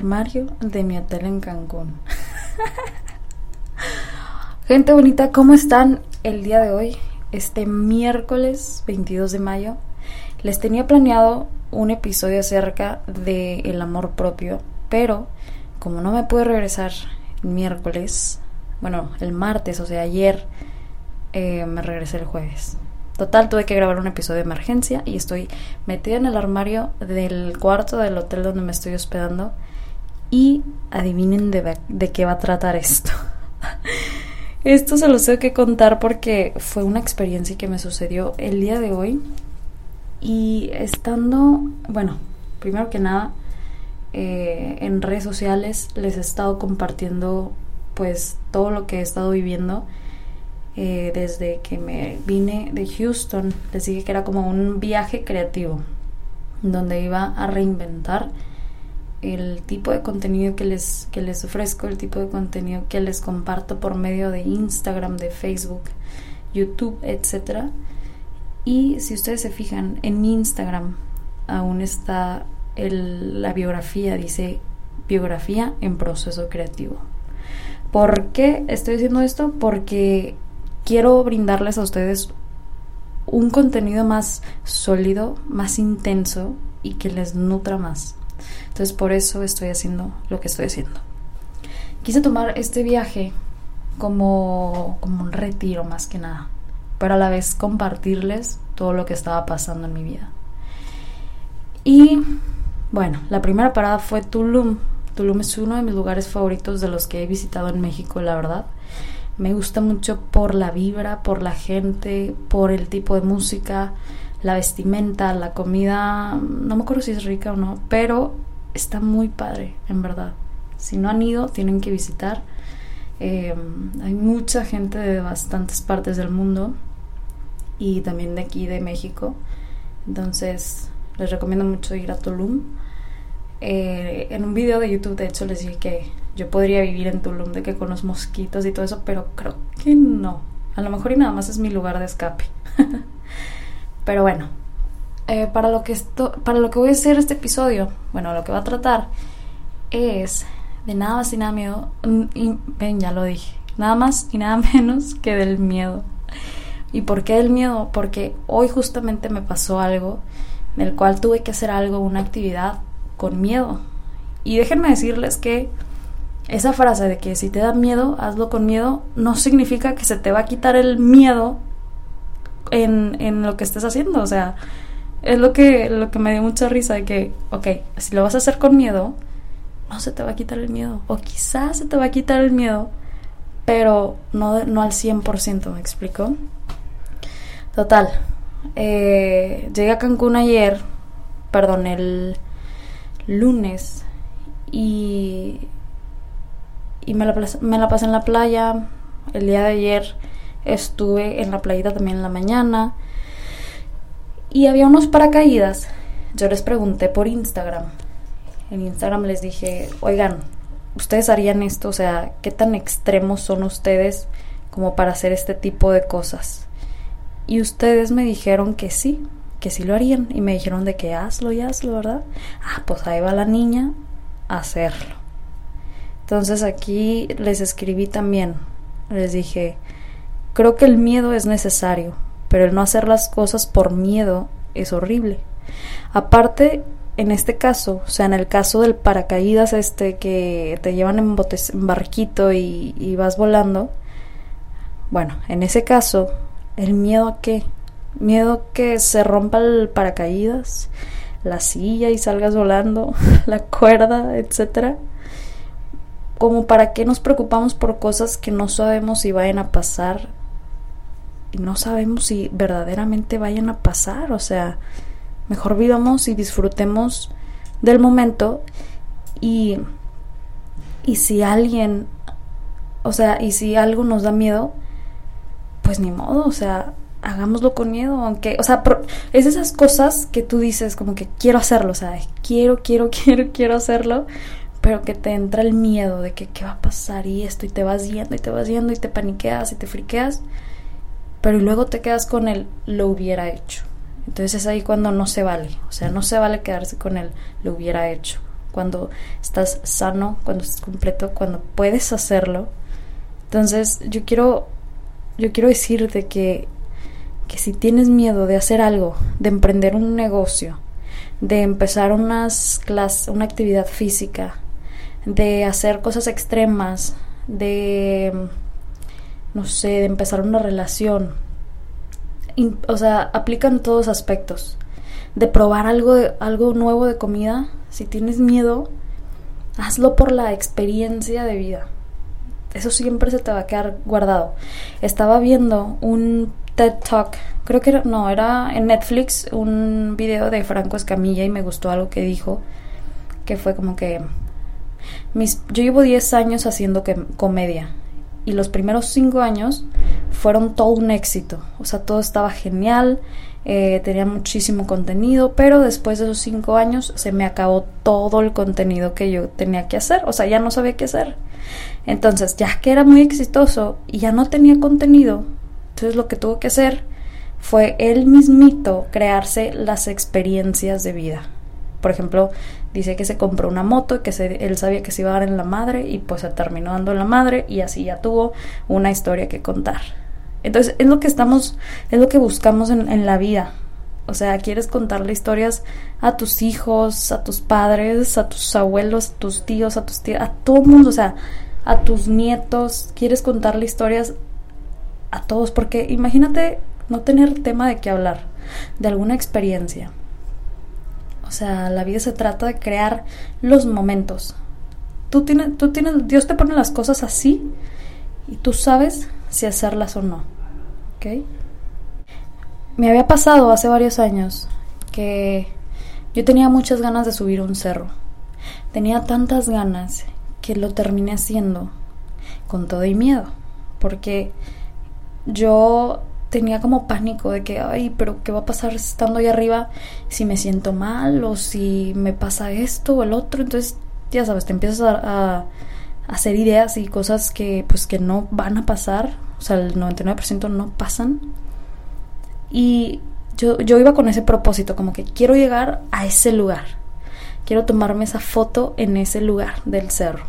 Armario de mi hotel en Cancún. Gente bonita, ¿cómo están el día de hoy? Este miércoles 22 de mayo. Les tenía planeado un episodio acerca del el amor propio, pero como no me pude regresar el miércoles, bueno, el martes, o sea, ayer, eh, me regresé el jueves. Total, tuve que grabar un episodio de emergencia y estoy metida en el armario del cuarto del hotel donde me estoy hospedando. Y adivinen de, qué va a tratar esto. esto se los tengo que contar porque fue una experiencia que me sucedió el día de hoy. Y estando, bueno, primero que nada, eh, en redes sociales les he estado compartiendo pues todo lo que he estado viviendo eh, desde que me vine de Houston. Les dije que era como un viaje creativo, donde iba a reinventar el tipo de contenido que les, que les ofrezco, el tipo de contenido que les comparto por medio de Instagram, de Facebook, YouTube, etc. Y si ustedes se fijan, en mi Instagram aún está la biografía, dice biografía en proceso creativo. ¿Por qué estoy diciendo esto? Porque quiero brindarles a ustedes un contenido más sólido, más intenso y que les nutra más. Entonces por eso estoy haciendo lo que estoy haciendo. Quise tomar este viaje como, como un retiro más que nada, pero a la vez compartirles todo lo que estaba pasando en mi vida. Y bueno, la primera parada fue Tulum. Tulum es uno de mis lugares favoritos de los que he visitado en México, la verdad. Me gusta mucho por la vibra, por la gente, por el tipo de música, la vestimenta, la comida. No me acuerdo si es rica o no, pero está muy padre, en verdad. Si no han ido, tienen que visitar. Eh, hay mucha gente de bastantes partes del mundo y también de aquí de México. Entonces, les recomiendo mucho ir a Tulum. Eh, en un video de YouTube, de hecho, les dije que yo podría vivir en Tulum de que con los mosquitos y todo eso, pero creo que no. A lo mejor y nada más es mi lugar de escape. pero bueno, eh, para, lo que esto, para lo que voy a hacer este episodio, bueno, lo que va a tratar es de nada más y nada miedo, mm, y ven, ya lo dije, nada más y nada menos que del miedo. ¿Y por qué del miedo? Porque hoy justamente me pasó algo en el cual tuve que hacer algo, una actividad con miedo. Y déjenme decirles que esa frase de que si te da miedo, hazlo con miedo, no significa que se te va a quitar el miedo en, en lo que estés haciendo. O sea, es lo que, lo que me dio mucha risa de que, ok, si lo vas a hacer con miedo, no se te va a quitar el miedo. O quizás se te va a quitar el miedo, pero no, no al 100%, ¿me explico? Total, eh, llegué a Cancún ayer, perdón, el lunes, y y me la, me la pasé en la playa. El día de ayer estuve en la playita también en la mañana. Y había unos paracaídas. Yo les pregunté por Instagram. En Instagram les dije, oigan, ¿ustedes harían esto? O sea, ¿qué tan extremos son ustedes como para hacer este tipo de cosas? Y ustedes me dijeron que sí, que sí lo harían. Y me dijeron de que hazlo y hazlo, ¿verdad? Ah, pues ahí va la niña a hacerlo. Entonces aquí les escribí también, les dije, creo que el miedo es necesario, pero el no hacer las cosas por miedo es horrible. Aparte, en este caso, o sea, en el caso del paracaídas este que te llevan en, barquito y, vas volando, bueno, en ese caso, el miedo a qué? Miedo que se rompa el paracaídas, la silla y salgas volando, la cuerda, etcétera como para qué nos preocupamos por cosas que no sabemos si vayan a pasar y no sabemos si verdaderamente vayan a pasar, o sea, mejor vivamos y disfrutemos del momento y y si alguien o sea, y si algo nos da miedo, pues ni modo, o sea, hagámoslo con miedo, aunque, o sea, es esas cosas que tú dices como que quiero hacerlo, o sea, quiero, quiero, quiero, quiero hacerlo, pero que te entra el miedo de que qué va a pasar y esto y te vas yendo y te vas yendo y te paniqueas y te friqueas, pero luego te quedas con el lo hubiera hecho. Entonces es ahí cuando no se vale, o sea, no se vale quedarse con el lo hubiera hecho. Cuando estás sano, cuando estás completo, cuando puedes hacerlo. Entonces yo quiero, yo quiero decirte que que si tienes miedo de hacer algo, de emprender un negocio, de empezar unas clases, una actividad física, de hacer cosas extremas, de, no sé, de empezar una relación, o sea, aplican todos aspectos. De probar algo, algo nuevo de comida, si tienes miedo, hazlo por la experiencia de vida. Eso siempre se te va a quedar guardado. Estaba viendo un TED Talk, creo que era, no, era en Netflix un video de Franco Escamilla y me gustó algo que dijo, que fue como que mis, yo llevo 10 años haciendo que, comedia y los primeros 5 años fueron todo un éxito, o sea, todo estaba genial, eh, tenía muchísimo contenido, pero después de esos 5 años se me acabó todo el contenido que yo tenía que hacer, o sea, ya no sabía qué hacer. Entonces, ya que era muy exitoso y ya no tenía contenido, entonces lo que tuvo que hacer fue él mismito crearse las experiencias de vida. Por ejemplo, dice que se compró una moto y que él sabía que se iba a dar en la madre y pues se terminó dando en la madre y así ya tuvo una historia que contar. Entonces es lo que estamos, es lo que buscamos en, en la vida. O sea, quieres contarle historias a tus hijos, a tus padres, a tus abuelos, a tus tíos, a tus tías, a todo el mundo, o sea, a tus nietos. Quieres contarle historias a todos, porque imagínate no tener tema de qué hablar, de alguna experiencia. O sea, la vida se trata de crear los momentos. Tú tienes, tú tienes, Dios te pone las cosas así y tú sabes si hacerlas o no. ¿Ok? Me había pasado hace varios años que yo tenía muchas ganas de subir un cerro. Tenía tantas ganas que lo terminé haciendo con todo y miedo. Porque yo tenía como pánico de que, ay, pero ¿qué va a pasar estando ahí arriba si me siento mal o si me pasa esto o el otro? Entonces, ya sabes, te empiezas a, hacer ideas y cosas que pues que no van a pasar, o sea, el 99% no pasan. Y yo, yo iba con ese propósito, como que quiero llegar a ese lugar, quiero tomarme esa foto en ese lugar del cerro.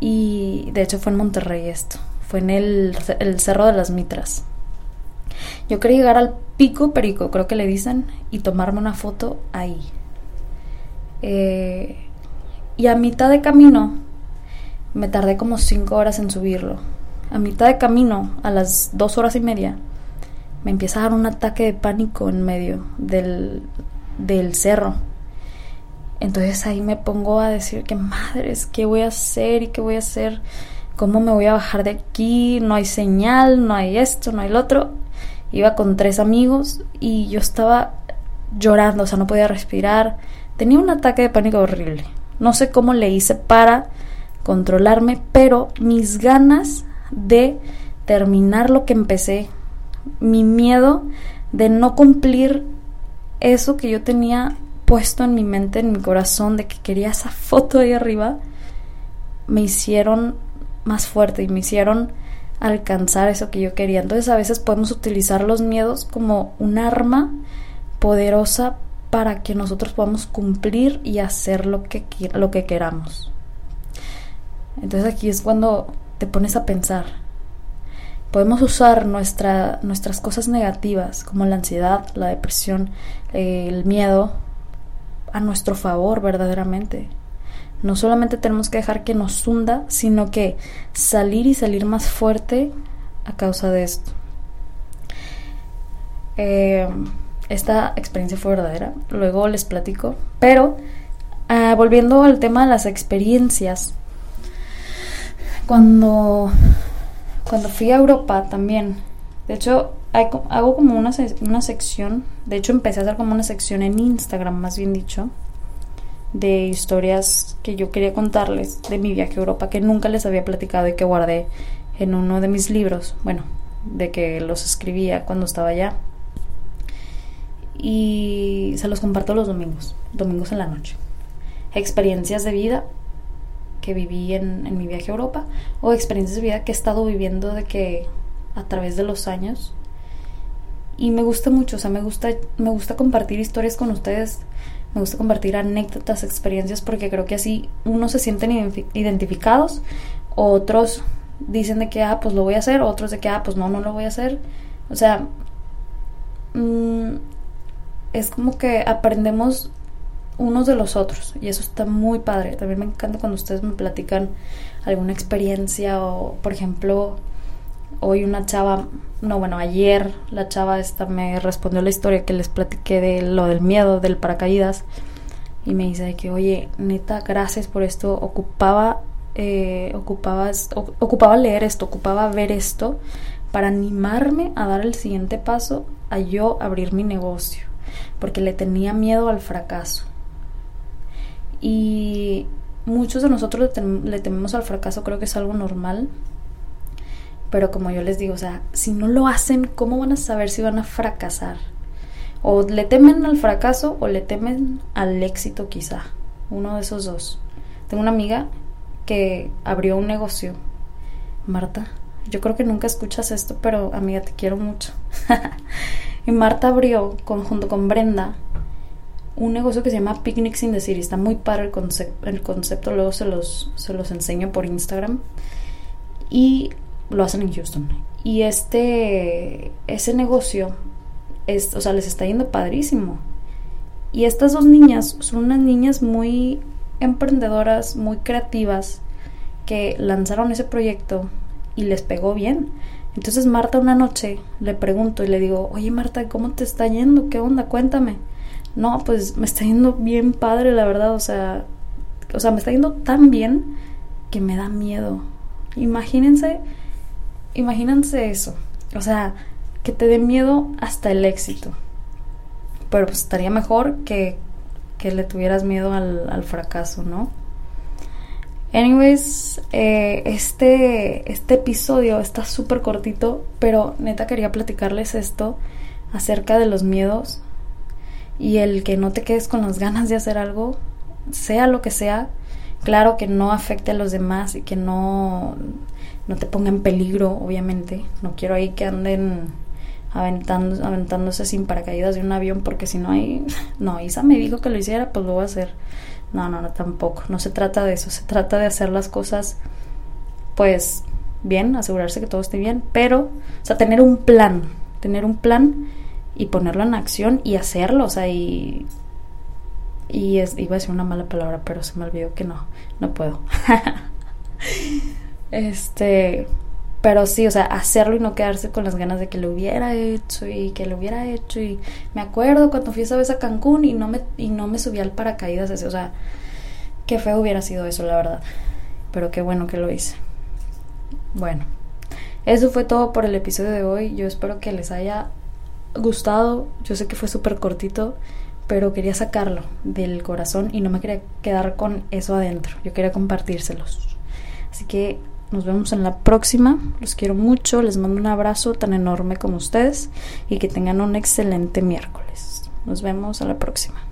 Y de hecho fue en Monterrey esto fue en el, Cerro de las Mitras. Yo quería llegar al pico perico, creo que le dicen, y tomarme una foto ahí. Eh, y a mitad de camino, me tardé como cinco horas en subirlo. A mitad de camino, a las dos horas y media, me empieza a dar un ataque de pánico en medio del, del cerro. Entonces ahí me pongo a decir que madres, ¿qué voy a hacer y qué voy a hacer? ¿Cómo me voy a bajar de aquí? No hay señal, no hay esto, no hay lo otro. Iba con tres amigos y yo estaba llorando, o sea, no podía respirar. Tenía un ataque de pánico horrible. No sé cómo le hice para controlarme, pero mis ganas de terminar lo que empecé, mi miedo de no cumplir eso que yo tenía puesto en mi mente, en mi corazón, de que quería esa foto ahí arriba, me hicieron más fuerte y me hicieron alcanzar eso que yo quería. Entonces a veces podemos utilizar los miedos como un arma poderosa para que nosotros podamos cumplir y hacer lo que, lo que queramos. Entonces aquí es cuando te pones a pensar. Podemos usar nuestra, nuestras cosas negativas como la ansiedad, la depresión, el miedo a nuestro favor verdaderamente. No solamente tenemos que dejar que nos hunda, sino que salir y salir más fuerte a causa de esto. Eh, esta experiencia fue verdadera, luego les platico, pero ah, volviendo al tema de las experiencias, Cuando, cuando fui a Europa también, de hecho, hago como una, una sección, de hecho empecé a hacer como una sección en Instagram, más bien dicho, de historias que yo quería contarles de mi viaje a Europa que nunca les había platicado y que guardé en uno de mis libros, bueno, de que los escribía cuando estaba allá. Y se los comparto los domingos, domingos en la noche. Experiencias de vida que viví en, en mi viaje a Europa o experiencias de vida que he estado viviendo de que a través de los años y me gusta mucho, o sea, me gusta, me gusta compartir historias con ustedes, me gusta compartir anécdotas, experiencias, porque creo que así unos se sienten identificados, otros dicen de que, ah, pues lo voy a hacer, otros de que, ah, pues no, no lo voy a hacer. O sea, mm, es como que aprendemos unos de los otros y eso está muy padre. También me encanta cuando ustedes me platican alguna experiencia o, por ejemplo, hoy una chava, no, bueno, ayer la chava esta me respondió la historia que les platiqué de lo del miedo, del paracaídas. Y me dice que, oye, neta, gracias por esto. Ocupaba, eh, ocupaba leer esto, ocupaba ver esto para animarme a dar el siguiente paso, a yo abrir mi negocio. Porque le tenía miedo al fracaso. Y muchos de nosotros le tememos al fracaso, creo que es algo normal pero como yo les digo, o sea, si no lo hacen, ¿cómo van a saber si van a fracasar? O le temen al fracaso o le temen al éxito quizá. Uno de esos dos. Tengo una amiga que abrió un negocio. Marta, yo creo que nunca escuchas esto, pero amiga, te quiero mucho. y Marta abrió, junto con Brenda, un negocio que se llama Picnics in the City. Está muy padre el, concepto, el concepto, luego se los, se los enseño por Instagram. Y lo hacen en Houston. Y este, ese negocio, es, o sea, les está yendo padrísimo. Y estas dos niñas son unas niñas muy emprendedoras, muy creativas, que lanzaron ese proyecto y les pegó bien. Entonces Marta una noche le pregunto y le digo, oye Marta, ¿cómo te está yendo? ¿Qué onda? Cuéntame. No, pues me está yendo bien padre, la verdad. O sea, o sea, me está yendo tan bien que me da miedo. Imagínense imagínense eso. O sea, que te dé miedo hasta el éxito. Pero pues estaría mejor que, que le tuvieras miedo al, al fracaso, ¿no? Anyways, eh, este, este episodio está súper cortito, pero neta quería platicarles esto acerca de los miedos y el que no te quedes con las ganas de hacer algo, sea lo que sea, claro que no afecte a los demás y que no no te ponga en peligro, obviamente. No quiero ahí que anden aventando, aventándose sin paracaídas de un avión, porque si no hay... No, Isa me dijo que lo hiciera, pues lo voy a hacer. No, no, no, tampoco. No se trata de eso. Se trata de hacer las cosas, pues, bien, asegurarse que todo esté bien, pero, o sea, tener un plan. Tener un plan y ponerlo en acción y hacerlo, o sea, y... Y es, iba a decir una mala palabra, pero se me olvidó que no, no puedo. Este, pero sí, o sea, hacerlo y no quedarse con las ganas de que lo hubiera hecho y que lo hubiera hecho. Y me acuerdo cuando fui esa vez a Cancún y no me, y no me subí al paracaídas ese, o sea, qué feo hubiera sido eso, la verdad. Pero qué bueno que lo hice. Bueno, eso fue todo por el episodio de hoy. Yo espero que les haya gustado. Yo sé que fue súper cortito, pero quería sacarlo del corazón y no me quería quedar con eso adentro. Yo quería compartírselos. Así que nos vemos en la próxima. Los quiero mucho. Les mando un abrazo tan enorme como ustedes y que tengan un excelente miércoles. Nos vemos a la próxima.